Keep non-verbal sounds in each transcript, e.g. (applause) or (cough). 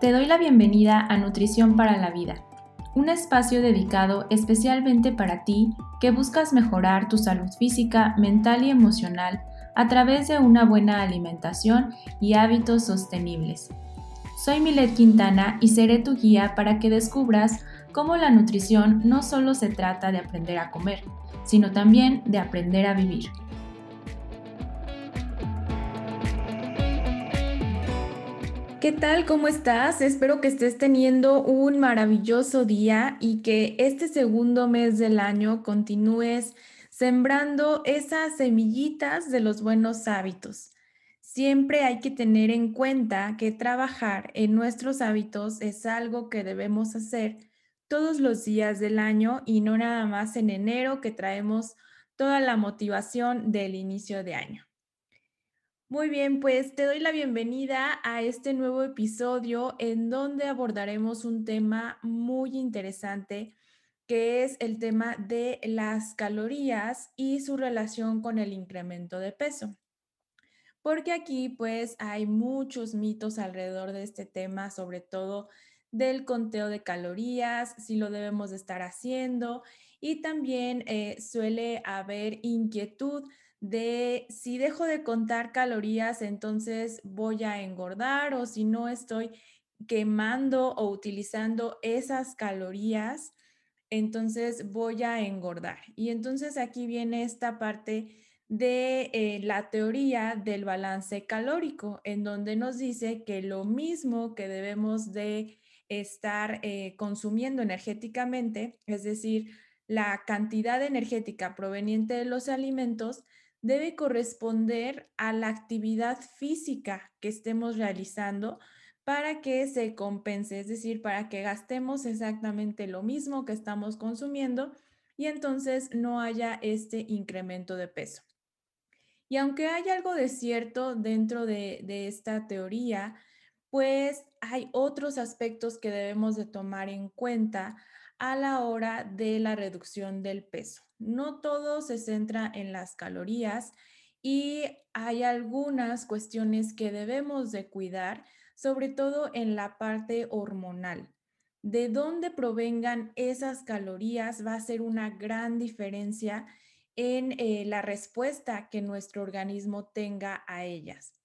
Te doy la bienvenida a Nutrición para la Vida, un espacio dedicado especialmente para ti que buscas mejorar tu salud física, mental y emocional a través de una buena alimentación y hábitos sostenibles. Soy Milet Quintana y seré tu guía para que descubras cómo la nutrición no solo se trata de aprender a comer, sino también de aprender a vivir. ¿Qué tal? ¿Cómo estás? Espero que estés teniendo un maravilloso día y que este segundo mes del año continúes sembrando esas semillitas de los buenos hábitos. Siempre hay que tener en cuenta que trabajar en nuestros hábitos es algo que debemos hacer todos los días del año y no nada más en enero que traemos toda la motivación del inicio de año. Muy bien, pues te doy la bienvenida a este nuevo episodio en donde abordaremos un tema muy interesante que es el tema de las calorías y su relación con el incremento de peso. Porque aquí pues hay muchos mitos alrededor de este tema, sobre todo del conteo de calorías, si lo debemos de estar haciendo y también eh, suele haber inquietud de si dejo de contar calorías, entonces voy a engordar o si no estoy quemando o utilizando esas calorías, entonces voy a engordar. Y entonces aquí viene esta parte de eh, la teoría del balance calórico, en donde nos dice que lo mismo que debemos de estar eh, consumiendo energéticamente, es decir, la cantidad energética proveniente de los alimentos, debe corresponder a la actividad física que estemos realizando para que se compense, es decir, para que gastemos exactamente lo mismo que estamos consumiendo y entonces no haya este incremento de peso. Y aunque hay algo de cierto dentro de, de esta teoría, pues hay otros aspectos que debemos de tomar en cuenta a la hora de la reducción del peso. No todo se centra en las calorías y hay algunas cuestiones que debemos de cuidar, sobre todo en la parte hormonal. De dónde provengan esas calorías va a ser una gran diferencia en eh, la respuesta que nuestro organismo tenga a ellas.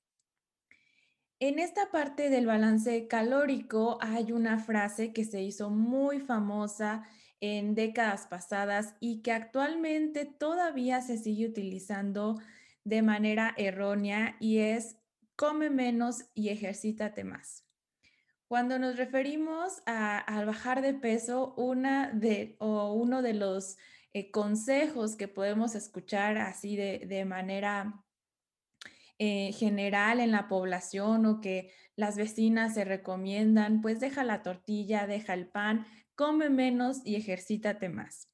En esta parte del balance calórico hay una frase que se hizo muy famosa en décadas pasadas y que actualmente todavía se sigue utilizando de manera errónea y es come menos y ejercítate más. Cuando nos referimos a, bajar de peso, una de, o uno de los eh, consejos que podemos escuchar así de, de manera eh, general en la población o que las vecinas se recomiendan, pues deja la tortilla, deja el pan, come menos y ejercítate más.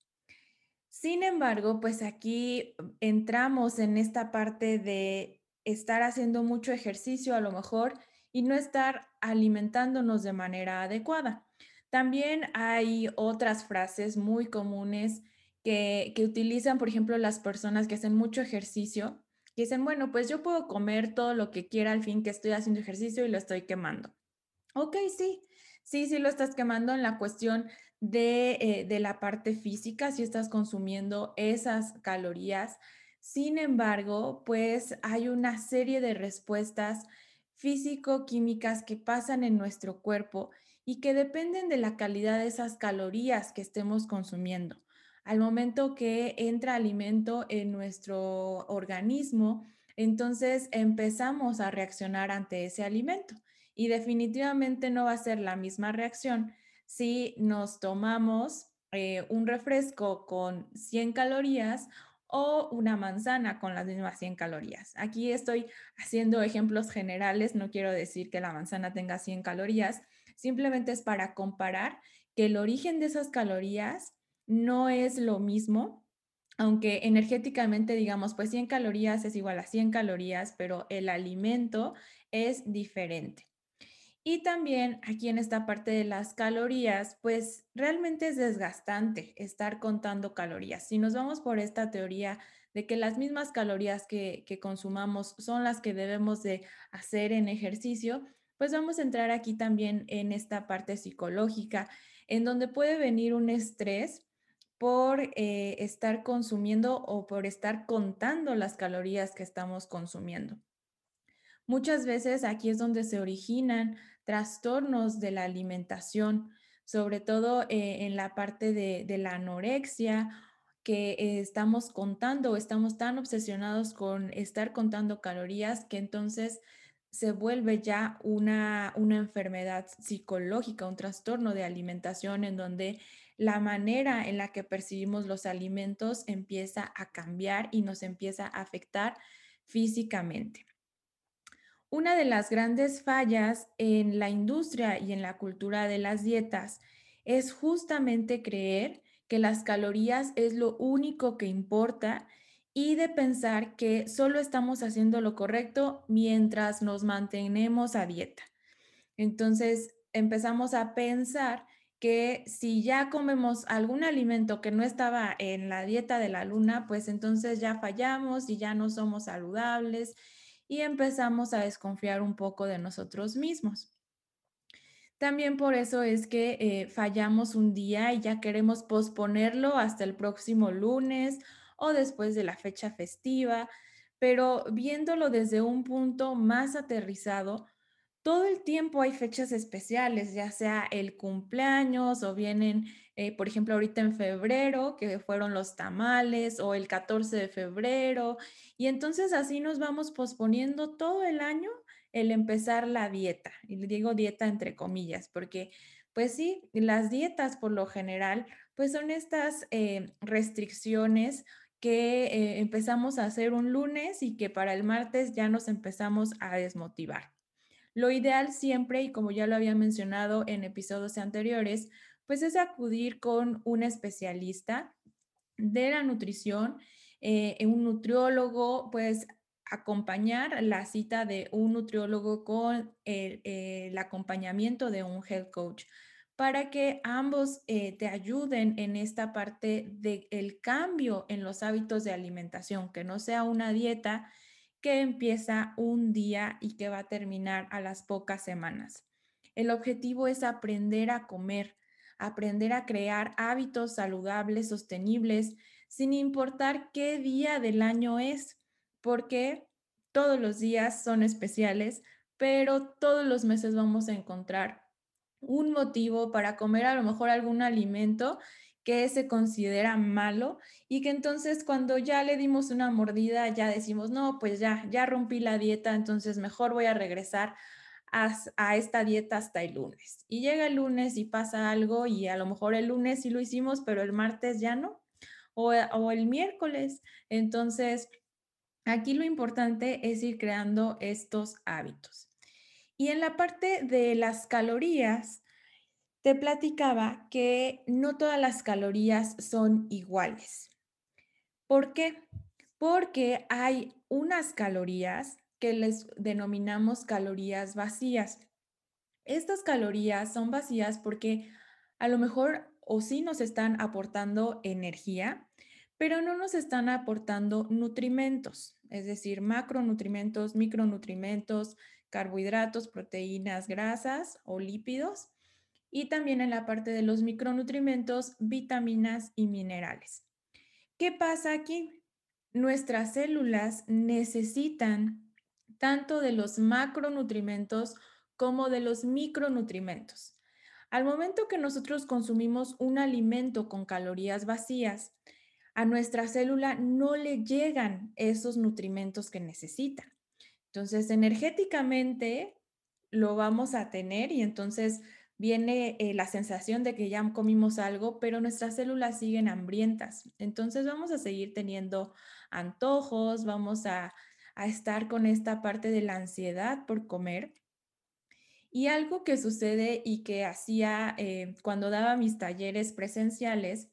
Sin embargo, pues aquí mm, entramos en esta parte de estar haciendo mucho ejercicio a lo mejor y no estar alimentándonos de manera adecuada. También hay otras frases muy comunes que, que utilizan, por ejemplo, las personas que hacen mucho ejercicio dicen, bueno, pues yo puedo comer todo lo que quiera al fin que estoy haciendo ejercicio y lo estoy quemando. Ok, sí, sí, sí lo estás quemando en la cuestión de, eh, de la parte física, si estás consumiendo esas calorías. Sin embargo, pues hay una serie de respuestas físico-químicas que pasan en nuestro cuerpo y que dependen de la calidad de esas calorías que estemos consumiendo al momento que entra alimento en nuestro organismo, entonces empezamos a reaccionar ante ese alimento y definitivamente no va a ser la misma reacción si nos tomamos eh, un refresco con 100 calorías o una manzana con las mismas 100 calorías. Aquí estoy haciendo ejemplos generales, no quiero decir que la manzana tenga 100 calorías, simplemente es para comparar que el origen de esas calorías no es lo mismo, aunque energéticamente digamos, pues 100 calorías es igual a 100 calorías, pero el alimento es diferente. Y también aquí en esta parte de las calorías, pues realmente es desgastante estar contando calorías. Si nos vamos por esta teoría de que las mismas calorías que, que consumamos son las que debemos de hacer en ejercicio, pues vamos a entrar aquí también en esta parte psicológica, en donde puede venir un estrés por eh, estar consumiendo o por estar contando las calorías que estamos consumiendo. Muchas veces aquí es donde se originan trastornos de la alimentación, sobre todo eh, en la parte de, la anorexia que eh, estamos contando estamos tan obsesionados con estar contando calorías que entonces se vuelve ya una, una enfermedad psicológica, un trastorno de alimentación en donde la manera en la que percibimos los alimentos empieza a cambiar y nos empieza a afectar físicamente. Una de las grandes fallas en la industria y en la cultura de las dietas es justamente creer que las calorías es lo único que importa y de pensar que solo estamos haciendo lo correcto mientras nos mantenemos a dieta. Entonces empezamos a pensar que si ya comemos algún alimento que no estaba en la dieta de la luna, pues entonces ya fallamos y ya no somos saludables y empezamos a desconfiar un poco de nosotros mismos. También por eso es que eh, fallamos un día y ya queremos posponerlo hasta el próximo lunes o después de la fecha festiva, pero viéndolo desde un punto más aterrizado, todo el tiempo hay fechas especiales, ya sea el cumpleaños o vienen, eh, por ejemplo, ahorita en febrero, que fueron los tamales, o el 14 de febrero, y entonces así nos vamos posponiendo todo el año el empezar la dieta. Y le digo dieta entre comillas, porque pues sí, las dietas por lo general, pues son estas eh, restricciones que eh, empezamos a hacer un lunes y que para el martes ya nos empezamos a desmotivar. Lo ideal siempre, y como ya lo había mencionado en episodios anteriores, pues es acudir con un especialista de la nutrición, eh, un nutriólogo, pues acompañar la cita de un nutriólogo con el, acompañamiento de un health coach para que ambos eh, te ayuden en esta parte del cambio en los hábitos de alimentación, que no sea una dieta que empieza un día y que va a terminar a las pocas semanas. El objetivo es aprender a comer, aprender a crear hábitos saludables, sostenibles, sin importar qué día del año es porque todos los días son especiales, pero todos los meses vamos a encontrar un motivo para comer a lo mejor algún alimento que se considera malo y que entonces cuando ya le dimos una mordida ya decimos, no, pues ya, ya rompí la dieta, entonces mejor voy a regresar a, esta dieta hasta el lunes. Y llega el lunes y pasa algo y a lo mejor el lunes sí lo hicimos, pero el martes ya no, o, o el miércoles. Entonces, Aquí lo importante es ir creando estos hábitos. Y en la parte de las calorías, te platicaba que no todas las calorías son iguales. ¿Por qué? Porque hay unas calorías que les denominamos calorías vacías. Estas calorías son vacías porque a lo mejor o sí nos están aportando energía, pero no nos están aportando nutrimentos, es decir, macronutrimentos, micronutrimentos, carbohidratos, proteínas, grasas o lípidos. Y también en la parte de los micronutrimentos, vitaminas y minerales. ¿Qué pasa aquí? Nuestras células necesitan tanto de los macronutrimentos como de los micronutrimentos. Al momento que nosotros consumimos un alimento con calorías vacías, a nuestra célula no le llegan esos nutrimentos que necesita. Entonces, energéticamente lo vamos a tener y entonces viene eh, la sensación de que ya comimos algo, pero nuestras células siguen hambrientas. Entonces vamos a seguir teniendo antojos, vamos a, estar con esta parte de la ansiedad por comer. Y algo que sucede y que hacía eh, cuando daba mis talleres presenciales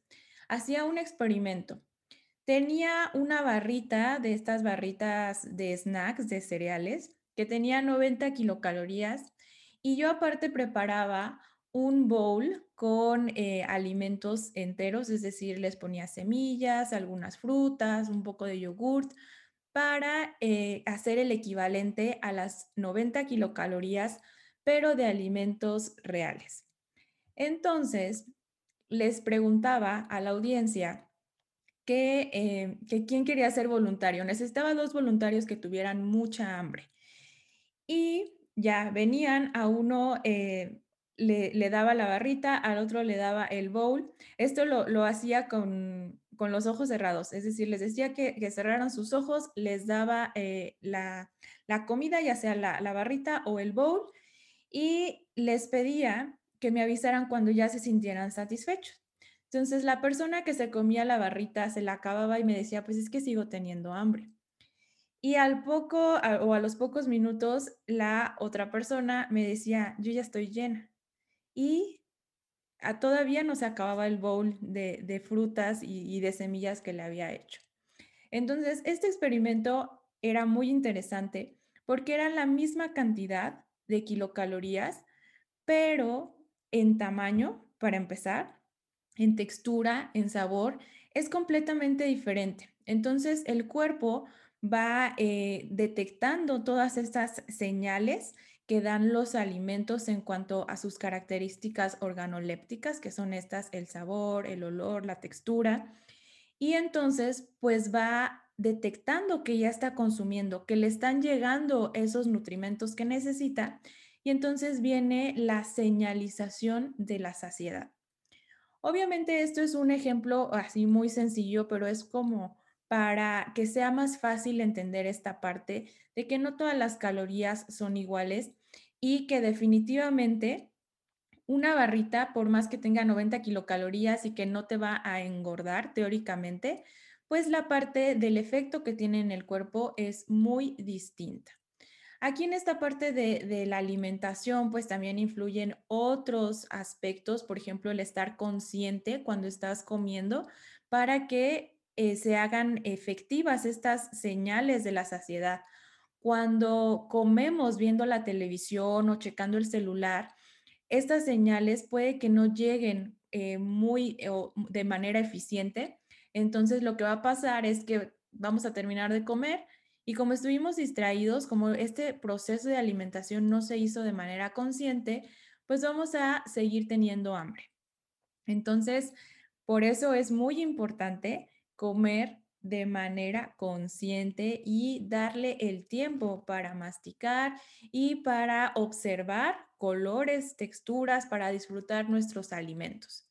hacía un experimento. Tenía una barrita de estas barritas de snacks, de cereales, que tenía 90 kilocalorías y yo aparte preparaba un bowl con eh, alimentos enteros, es decir, les ponía semillas, algunas frutas, un poco de yogurt, para eh, hacer el equivalente a las 90 kilocalorías, pero de alimentos reales. Entonces, les preguntaba a la audiencia que, eh, que quién quería ser voluntario. Necesitaba dos voluntarios que tuvieran mucha hambre. Y ya venían a uno, eh, le, daba la barrita, al otro le daba el bowl. Esto lo, hacía con, los ojos cerrados, es decir, les decía que, cerraran sus ojos, les daba eh, la, comida, ya sea la, la barrita o el bowl, y les pedía que me avisaran cuando ya se sintieran satisfechos. Entonces la persona que se comía la barrita se la acababa y me decía, pues es que sigo teniendo hambre. Y al poco o a los pocos minutos, la otra persona me decía, yo ya estoy llena. Y a, todavía no se acababa el bowl de, frutas y, y de semillas que le había hecho. Entonces, este experimento era muy interesante porque era la misma cantidad de kilocalorías, pero en tamaño, para empezar, en textura, en sabor, es completamente diferente. Entonces, el cuerpo va eh, detectando todas estas señales que dan los alimentos en cuanto a sus características organolépticas, que son estas, el sabor, el olor, la textura. Y entonces, pues va detectando que ya está consumiendo, que le están llegando esos nutrimentos que necesita. Y entonces viene la señalización de la saciedad. Obviamente esto es un ejemplo así muy sencillo, pero es como para que sea más fácil entender esta parte de que no todas las calorías son iguales y que definitivamente una barrita, por más que tenga 90 kilocalorías y que no te va a engordar teóricamente, pues la parte del efecto que tiene en el cuerpo es muy distinta. Aquí en esta parte de, de, la alimentación, pues también influyen otros aspectos, por ejemplo, el estar consciente cuando estás comiendo para que eh, se hagan efectivas estas señales de la saciedad. Cuando comemos viendo la televisión o checando el celular, estas señales puede que no lleguen eh, muy de manera eficiente. Entonces lo que va a pasar es que vamos a terminar de comer y como estuvimos distraídos, como este proceso de alimentación no se hizo de manera consciente, pues vamos a seguir teniendo hambre. Entonces, por eso es muy importante comer de manera consciente y darle el tiempo para masticar y para observar colores, texturas, para disfrutar nuestros alimentos.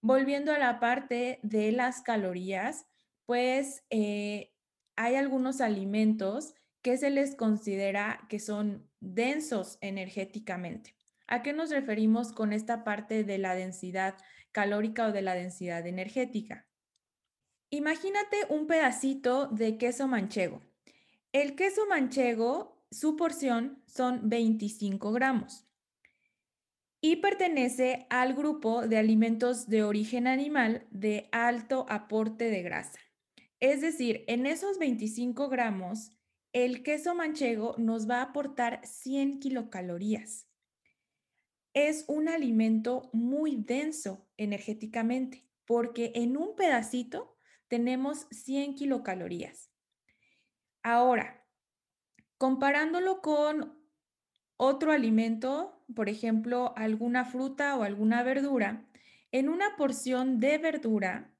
Volviendo a la parte de las calorías, pues eh, hay algunos alimentos que se les considera que son densos energéticamente. ¿A qué nos referimos con esta parte de la densidad calórica o de la densidad energética? Imagínate un pedacito de queso manchego. El queso manchego, su porción son 25 gramos y pertenece al grupo de alimentos de origen animal de alto aporte de grasa. Es decir, en esos 25 gramos, el queso manchego nos va a aportar 100 kilocalorías. Es un alimento muy denso energéticamente porque en un pedacito tenemos 100 kilocalorías. Ahora, comparándolo con otro alimento, por ejemplo, alguna fruta o alguna verdura, en una porción de verdura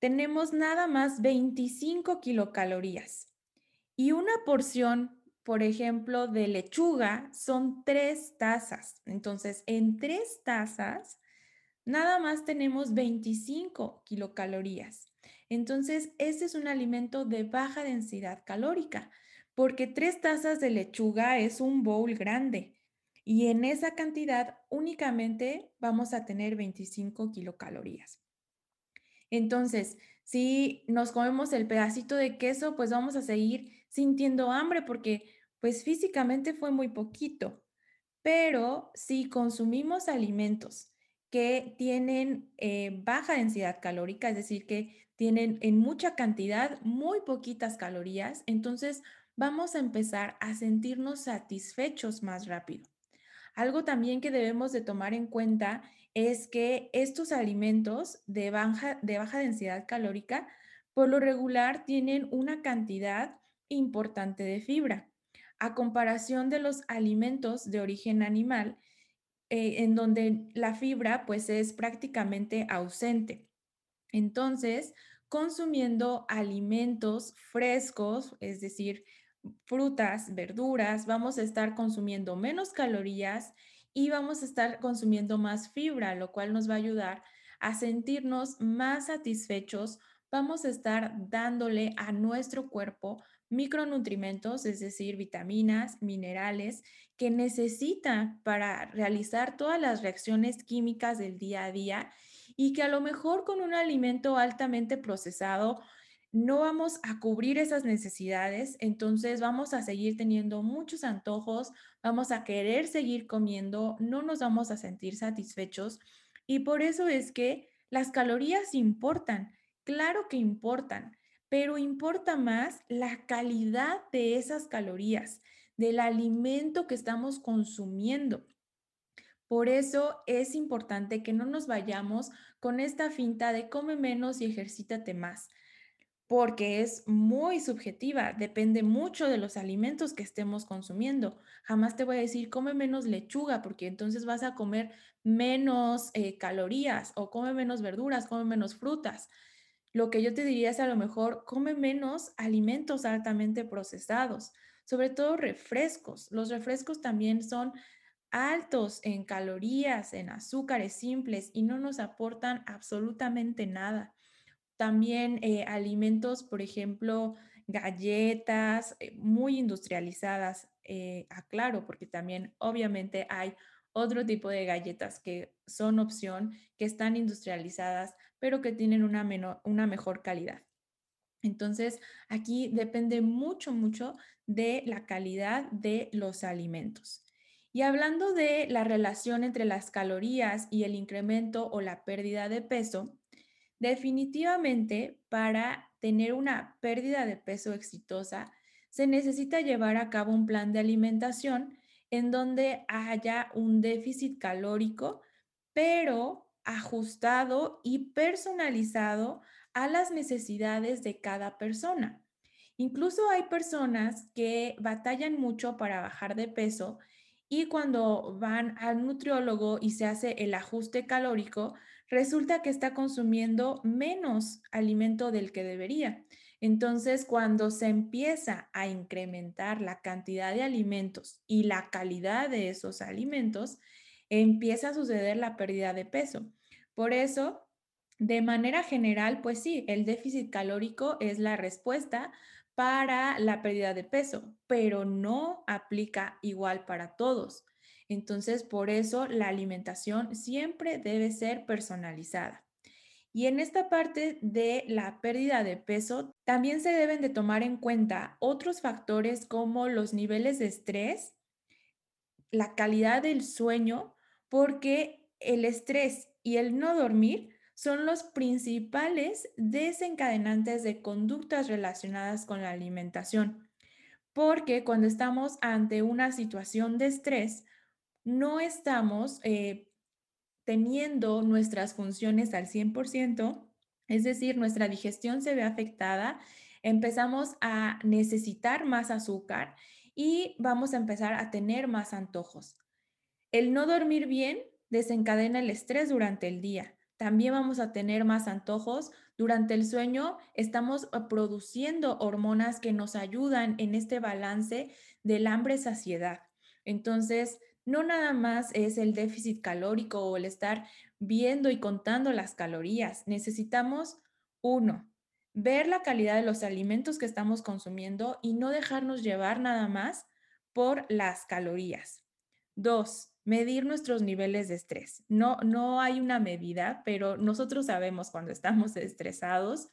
tenemos nada más 25 kilocalorías y una porción, por ejemplo, de lechuga son tres tazas. Entonces, en tres tazas, nada más tenemos 25 kilocalorías. Entonces, ese es un alimento de baja densidad calórica, porque tres tazas de lechuga es un bowl grande y en esa cantidad únicamente vamos a tener 25 kilocalorías. Entonces, si nos comemos el pedacito de queso, pues vamos a seguir sintiendo hambre porque pues físicamente fue muy poquito. Pero si consumimos alimentos que tienen eh, baja densidad calórica, es decir, que tienen en mucha cantidad muy poquitas calorías, entonces vamos a empezar a sentirnos satisfechos más rápido. Algo también que debemos de tomar en cuenta es que estos alimentos de baja, de baja densidad calórica por lo regular tienen una cantidad importante de fibra. a comparación de los alimentos de origen animal, eh, en donde la fibra pues es prácticamente ausente. Entonces, consumiendo alimentos frescos, es decir, frutas, verduras, vamos a estar consumiendo menos calorías y vamos a estar consumiendo más fibra, lo cual nos va a ayudar a sentirnos más satisfechos. Vamos a estar dándole a nuestro cuerpo micronutrimentos, es decir, vitaminas, minerales que necesita para realizar todas las reacciones químicas del día a día y que a lo mejor con un alimento altamente procesado no vamos a cubrir esas necesidades, entonces vamos a seguir teniendo muchos antojos, vamos a querer seguir comiendo, no nos vamos a sentir satisfechos. Y por eso es que las calorías importan, claro que importan, pero importa más la calidad de esas calorías, del alimento que estamos consumiendo. Por eso es importante que no nos vayamos con esta finta de come menos y ejercítate más porque es muy subjetiva, depende mucho de los alimentos que estemos consumiendo. Jamás te voy a decir, come menos lechuga, porque entonces vas a comer menos eh, calorías, o come menos verduras, come menos frutas. Lo que yo te diría es a lo mejor, come menos alimentos altamente procesados, sobre todo refrescos. Los refrescos también son altos en calorías, en azúcares simples y no nos aportan absolutamente nada. También eh, alimentos, por ejemplo, galletas eh, muy industrializadas, eh, aclaro, porque también obviamente hay otro tipo de galletas que son opción, que están industrializadas, pero que tienen una, una mejor calidad. Entonces, aquí depende mucho, mucho de la calidad de los alimentos. Y hablando de la relación entre las calorías y el incremento o la pérdida de peso, Definitivamente, para tener una pérdida de peso exitosa, se necesita llevar a cabo un plan de alimentación en donde haya un déficit calórico, pero ajustado y personalizado a las necesidades de cada persona. Incluso hay personas que batallan mucho para bajar de peso y cuando van al nutriólogo y se hace el ajuste calórico, resulta que está consumiendo menos alimento del que debería. Entonces, cuando se empieza a incrementar la cantidad de alimentos y la calidad de esos alimentos, empieza a suceder la pérdida de peso. Por eso, de manera general, pues sí, el déficit calórico es la respuesta para la pérdida de peso, pero no aplica igual para todos. Entonces, por eso la alimentación siempre debe ser personalizada. Y en esta parte de la pérdida de peso, también se deben de tomar en cuenta otros factores como los niveles de estrés, la calidad del sueño, porque el estrés y el no dormir son los principales desencadenantes de conductas relacionadas con la alimentación. Porque cuando estamos ante una situación de estrés, no estamos eh, teniendo nuestras funciones al 100%, es decir, nuestra digestión se ve afectada, empezamos a necesitar más azúcar y vamos a empezar a tener más antojos. El no dormir bien desencadena el estrés durante el día. También vamos a tener más antojos. Durante el sueño estamos eh, produciendo hormonas que nos ayudan en este balance del hambre-saciedad. Entonces, no nada más es el déficit calórico o el estar viendo y contando las calorías. Necesitamos, uno, ver la calidad de los alimentos que estamos consumiendo y no dejarnos llevar nada más por las calorías. Dos, medir nuestros niveles de estrés. No, no hay una medida, pero nosotros sabemos cuando estamos (laughs) estresados.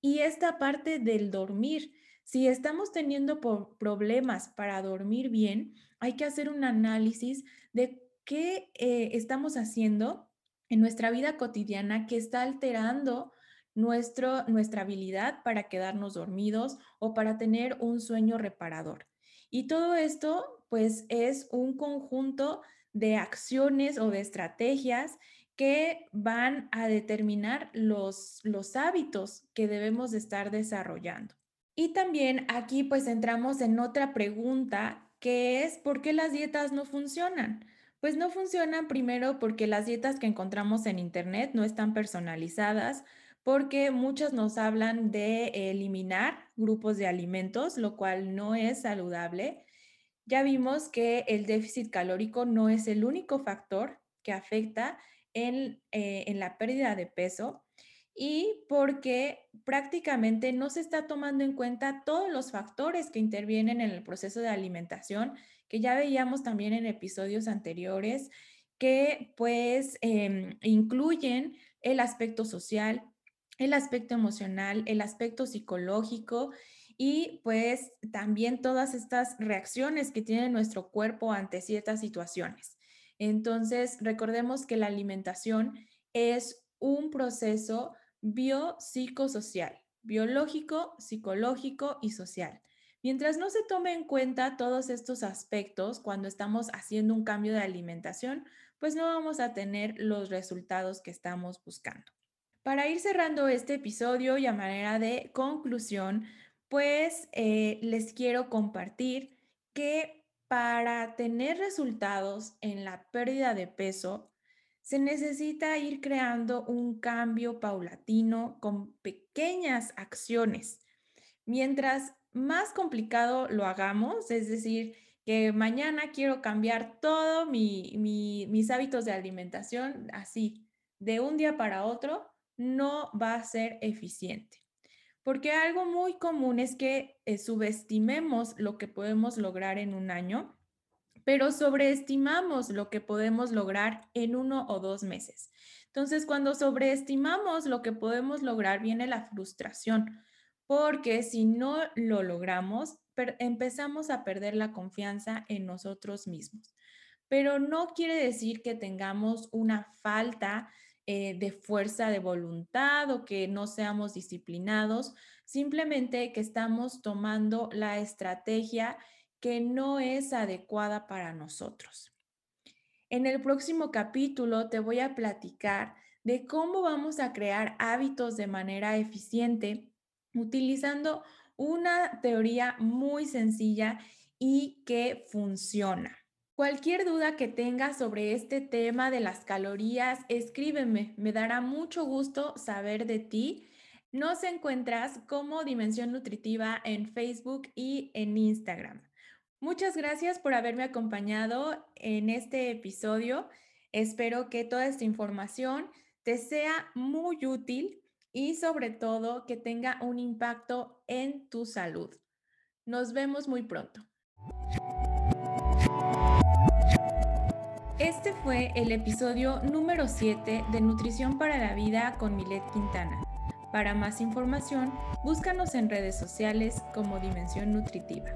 Y esta parte del dormir, si estamos teniendo problemas para dormir bien, hay que hacer un análisis de qué eh, estamos haciendo en nuestra vida cotidiana que está alterando nuestro, nuestra habilidad para quedarnos dormidos o para tener un sueño reparador. Y todo esto, pues, es un conjunto de acciones o de estrategias que van a determinar los, los hábitos que debemos de estar desarrollando. Y también aquí pues entramos en otra pregunta que es ¿por qué las dietas no funcionan? Pues no funcionan primero porque las dietas que encontramos en internet no están personalizadas, porque muchas nos hablan de eliminar grupos de alimentos, lo cual no es saludable. Ya vimos que el déficit calórico no es el único factor que afecta en, eh, en la pérdida de peso y porque prácticamente no se está tomando en cuenta todos los factores que intervienen en el proceso de alimentación, que ya veíamos también en episodios anteriores, que pues em, incluyen el aspecto social, el aspecto emocional, el aspecto psicológico y pues también todas estas reacciones que tiene nuestro cuerpo ante ciertas situaciones. Entonces, recordemos que la alimentación es un proceso biopsicosocial, biológico, psicológico y social. Mientras no se tome en cuenta todos estos aspectos cuando estamos haciendo un cambio de alimentación, pues no vamos a tener los resultados que estamos buscando. Para ir cerrando este episodio y a manera de conclusión, pues eh, les quiero compartir que para tener resultados en la pérdida de peso, se necesita ir creando un cambio paulatino con pequeñas acciones. Mientras más complicado lo hagamos, es decir, que mañana quiero cambiar todos mis hábitos de alimentación así, de un día para otro, no va a ser eficiente. Porque algo muy común es que eh, subestimemos lo que podemos lograr en un año pero sobreestimamos lo que podemos lograr en uno o dos meses. Entonces, cuando sobreestimamos lo que podemos lograr, viene la frustración, porque si no lo logramos, empezamos a perder la confianza en nosotros mismos. Pero no quiere decir que tengamos una falta eh, de fuerza de voluntad o que no seamos disciplinados, simplemente que estamos tomando la estrategia que no es adecuada para nosotros. En el próximo capítulo te voy a platicar de cómo vamos a crear hábitos de manera eficiente utilizando una teoría muy sencilla y que funciona. Cualquier duda que tengas sobre este tema de las calorías, escríbeme, me dará mucho gusto saber de ti. Nos encuentras como Dimensión Nutritiva en Facebook y en Instagram. Muchas gracias por haberme acompañado en este episodio. Espero que toda esta información te sea muy útil y sobre todo que tenga un impacto en tu salud. Nos vemos muy pronto. Este fue el episodio número 7 de Nutrición para la Vida con Milet Quintana. Para más información, búscanos en redes sociales como Dimensión Nutritiva.